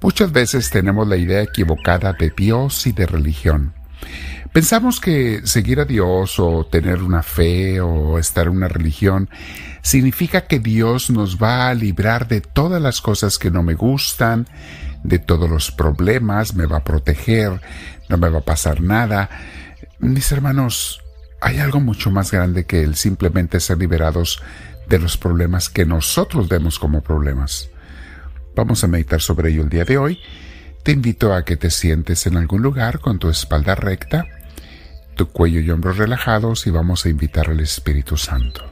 Muchas veces tenemos la idea equivocada de Dios y de religión. Pensamos que seguir a Dios o tener una fe o estar en una religión significa que Dios nos va a librar de todas las cosas que no me gustan, de todos los problemas, me va a proteger, no me va a pasar nada. Mis hermanos, hay algo mucho más grande que el simplemente ser liberados de los problemas que nosotros vemos como problemas. Vamos a meditar sobre ello el día de hoy. Te invito a que te sientes en algún lugar con tu espalda recta, tu cuello y hombros relajados y vamos a invitar al Espíritu Santo.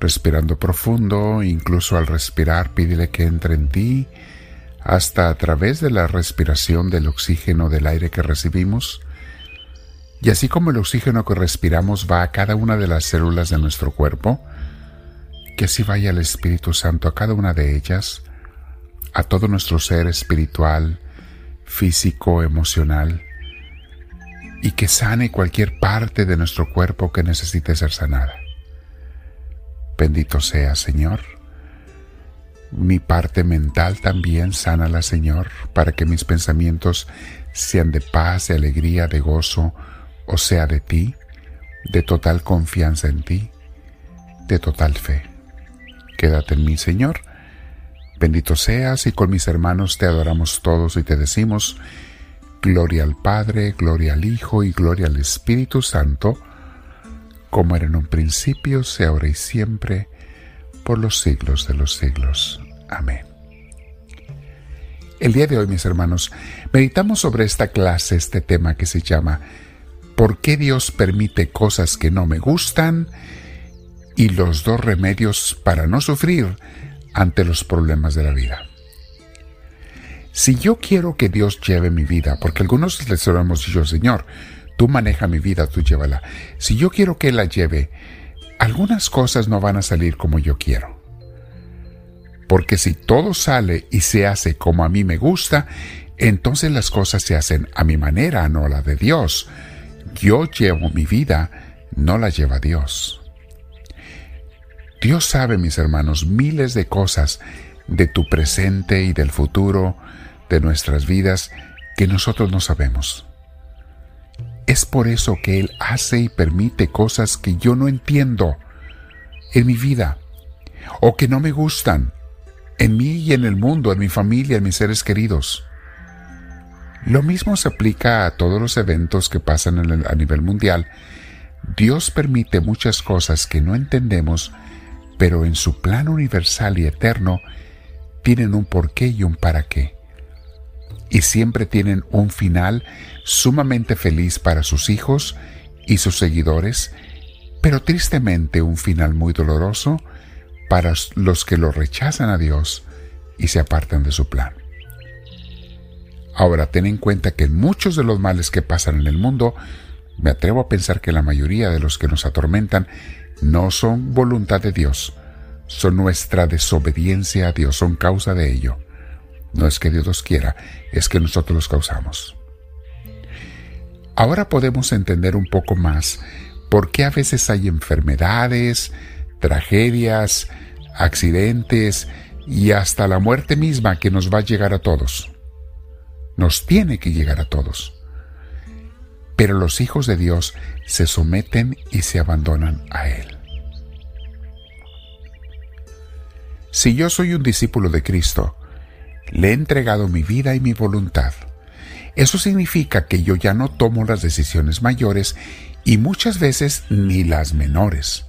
Respirando profundo, incluso al respirar pídele que entre en ti, hasta a través de la respiración del oxígeno del aire que recibimos, y así como el oxígeno que respiramos va a cada una de las células de nuestro cuerpo, que así vaya el Espíritu Santo a cada una de ellas, a todo nuestro ser espiritual, físico, emocional, y que sane cualquier parte de nuestro cuerpo que necesite ser sanada. Bendito sea, Señor. Mi parte mental también sánala, Señor, para que mis pensamientos sean de paz, de alegría, de gozo, o sea de ti, de total confianza en ti, de total fe. Quédate en mí, Señor. Bendito seas y con mis hermanos te adoramos todos y te decimos, Gloria al Padre, gloria al Hijo y gloria al Espíritu Santo, como era en un principio, sea ahora y siempre, por los siglos de los siglos. Amén. El día de hoy, mis hermanos, meditamos sobre esta clase, este tema que se llama ¿Por qué Dios permite cosas que no me gustan? y los dos remedios para no sufrir ante los problemas de la vida. Si yo quiero que Dios lleve mi vida, porque algunos les hemos dicho, Señor, tú maneja mi vida, tú llévala. Si yo quiero que la lleve, algunas cosas no van a salir como yo quiero. Porque si todo sale y se hace como a mí me gusta, entonces las cosas se hacen a mi manera, no a la de Dios yo llevo mi vida, no la lleva Dios. Dios sabe, mis hermanos, miles de cosas de tu presente y del futuro, de nuestras vidas, que nosotros no sabemos. Es por eso que Él hace y permite cosas que yo no entiendo en mi vida o que no me gustan en mí y en el mundo, en mi familia, en mis seres queridos. Lo mismo se aplica a todos los eventos que pasan a nivel mundial. Dios permite muchas cosas que no entendemos, pero en su plan universal y eterno tienen un porqué y un para qué. Y siempre tienen un final sumamente feliz para sus hijos y sus seguidores, pero tristemente un final muy doloroso para los que lo rechazan a Dios y se apartan de su plan. Ahora, ten en cuenta que muchos de los males que pasan en el mundo, me atrevo a pensar que la mayoría de los que nos atormentan no son voluntad de Dios, son nuestra desobediencia a Dios, son causa de ello. No es que Dios los quiera, es que nosotros los causamos. Ahora podemos entender un poco más por qué a veces hay enfermedades, tragedias, accidentes y hasta la muerte misma que nos va a llegar a todos nos tiene que llegar a todos. Pero los hijos de Dios se someten y se abandonan a Él. Si yo soy un discípulo de Cristo, le he entregado mi vida y mi voluntad. Eso significa que yo ya no tomo las decisiones mayores y muchas veces ni las menores.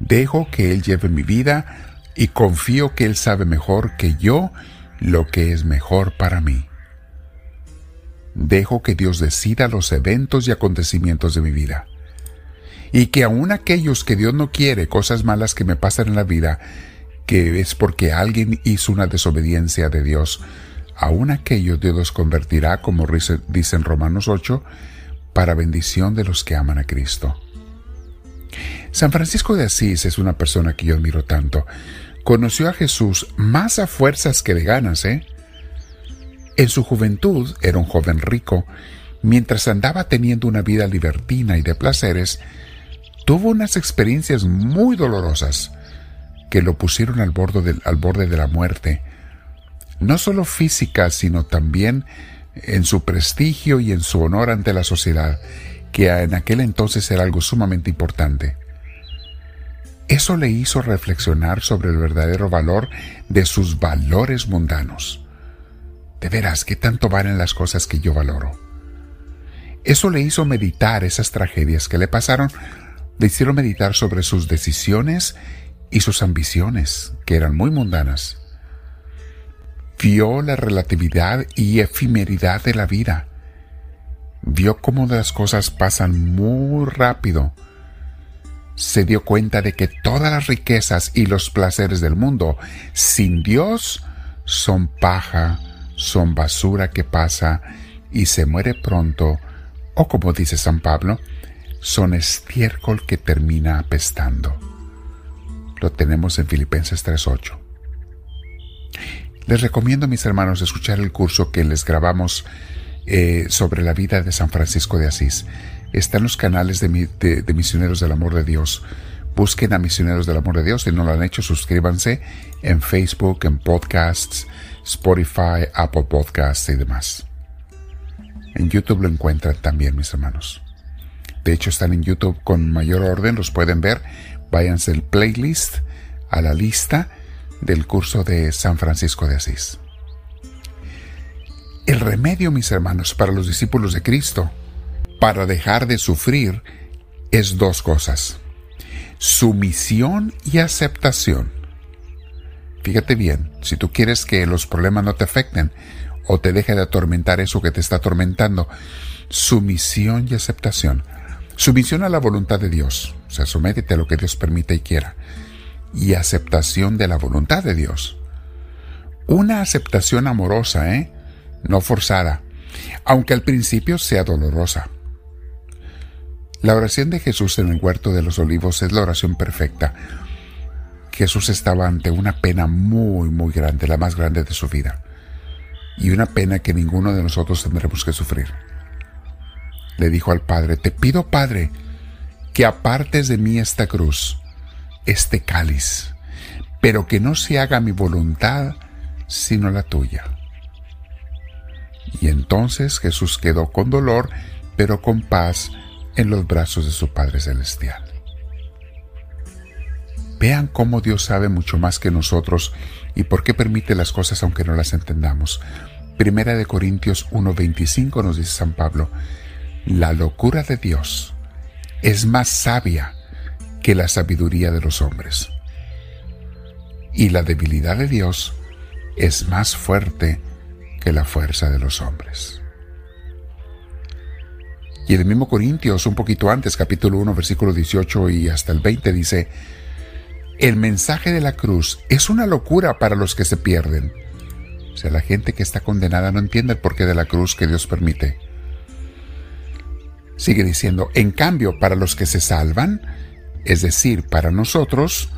Dejo que Él lleve mi vida y confío que Él sabe mejor que yo lo que es mejor para mí. Dejo que Dios decida los eventos y acontecimientos de mi vida. Y que aun aquellos que Dios no quiere, cosas malas que me pasan en la vida, que es porque alguien hizo una desobediencia de Dios, aun aquellos Dios los convertirá, como dice en Romanos 8, para bendición de los que aman a Cristo. San Francisco de Asís es una persona que yo admiro tanto. Conoció a Jesús más a fuerzas que de ganas, ¿eh? En su juventud era un joven rico. Mientras andaba teniendo una vida libertina y de placeres, tuvo unas experiencias muy dolorosas que lo pusieron al borde, de la muerte, no solo física, sino también en su prestigio y en su honor ante la sociedad, que en aquel entonces era algo sumamente importante. Eso le hizo reflexionar sobre el verdadero valor de sus valores mundanos. De veras, ¿qué tanto valen las cosas que yo valoro? Eso le hizo meditar esas tragedias que le pasaron, le hicieron meditar sobre sus decisiones y sus ambiciones, que eran muy mundanas. Vio la relatividad y efemeridad de la vida. Vio cómo las cosas pasan muy rápido se dio cuenta de que todas las riquezas y los placeres del mundo sin Dios son paja, son basura que pasa y se muere pronto, o como dice San Pablo, son estiércol que termina apestando. Lo tenemos en Filipenses 3.8. Les recomiendo, mis hermanos, escuchar el curso que les grabamos eh, sobre la vida de San Francisco de Asís. Está en los canales de, Misioneros del Amor de Dios. Busquen a Misioneros del Amor de Dios. Si no lo han hecho, suscríbanse en Facebook, en podcasts, Spotify, Apple Podcasts y demás. En YouTube lo encuentran también, mis hermanos. De hecho, están en YouTube con mayor orden, los pueden ver. Váyanse al playlist, a la lista del curso de San Francisco de Asís. El remedio, mis hermanos, para los discípulos de Cristo, para dejar de sufrir, es dos cosas. Sumisión y aceptación. Fíjate bien, si tú quieres que los problemas no te afecten o te deje de atormentar eso que te está atormentando, sumisión y aceptación. Sumisión a la voluntad de Dios, o sea, sométete a lo que Dios permita y quiera. Y aceptación de la voluntad de Dios. Una aceptación amorosa, ¿eh? no forzada, aunque al principio sea dolorosa. La oración de Jesús en el huerto de los olivos es la oración perfecta. Jesús estaba ante una pena muy, muy grande, la más grande de su vida, y una pena que ninguno de nosotros tendremos que sufrir. Le dijo al Padre, te pido, Padre, que apartes de mí esta cruz, este cáliz, pero que no se haga mi voluntad, sino la tuya. Y entonces Jesús quedó con dolor, pero con paz en los brazos de su Padre Celestial. Vean cómo Dios sabe mucho más que nosotros y por qué permite las cosas aunque no las entendamos. Primera de Corintios 1:25 nos dice San Pablo, la locura de Dios es más sabia que la sabiduría de los hombres. Y la debilidad de Dios es más fuerte que la fuerza de los hombres. Y en el mismo Corintios, un poquito antes, capítulo 1, versículo 18 y hasta el 20, dice, el mensaje de la cruz es una locura para los que se pierden. O sea, la gente que está condenada no entiende el porqué de la cruz que Dios permite. Sigue diciendo, en cambio, para los que se salvan, es decir, para nosotros,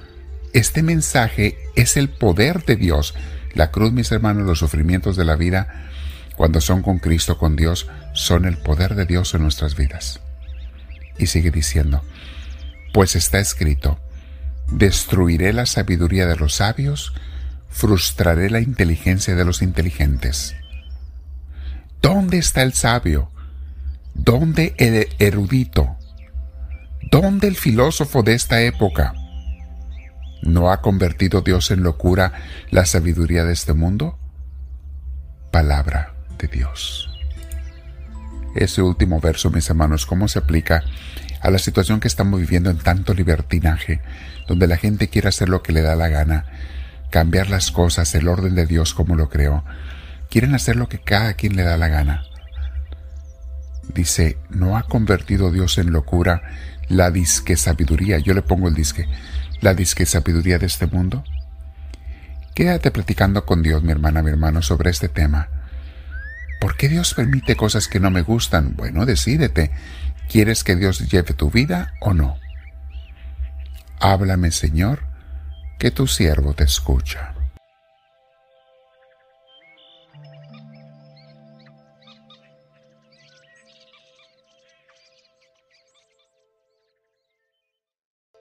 este mensaje es el poder de Dios. La cruz, mis hermanos, los sufrimientos de la vida, cuando son con Cristo, con Dios, son el poder de Dios en nuestras vidas. Y sigue diciendo, pues está escrito, destruiré la sabiduría de los sabios, frustraré la inteligencia de los inteligentes. ¿Dónde está el sabio? ¿Dónde el erudito? ¿Dónde el filósofo de esta época? ¿No ha convertido Dios en locura la sabiduría de este mundo? Palabra Dios. Ese último verso, mis hermanos, ¿cómo se aplica a la situación que estamos viviendo en tanto libertinaje, donde la gente quiere hacer lo que le da la gana, cambiar las cosas, el orden de Dios como lo creó? Quieren hacer lo que cada quien le da la gana. Dice, ¿no ha convertido Dios en locura la disque sabiduría? Yo le pongo el disque, la disque sabiduría de este mundo. Quédate platicando con Dios, mi hermana, mi hermano, sobre este tema. ¿Por qué Dios permite cosas que no me gustan? Bueno, decídete. ¿Quieres que Dios lleve tu vida o no? Háblame, Señor, que tu siervo te escucha.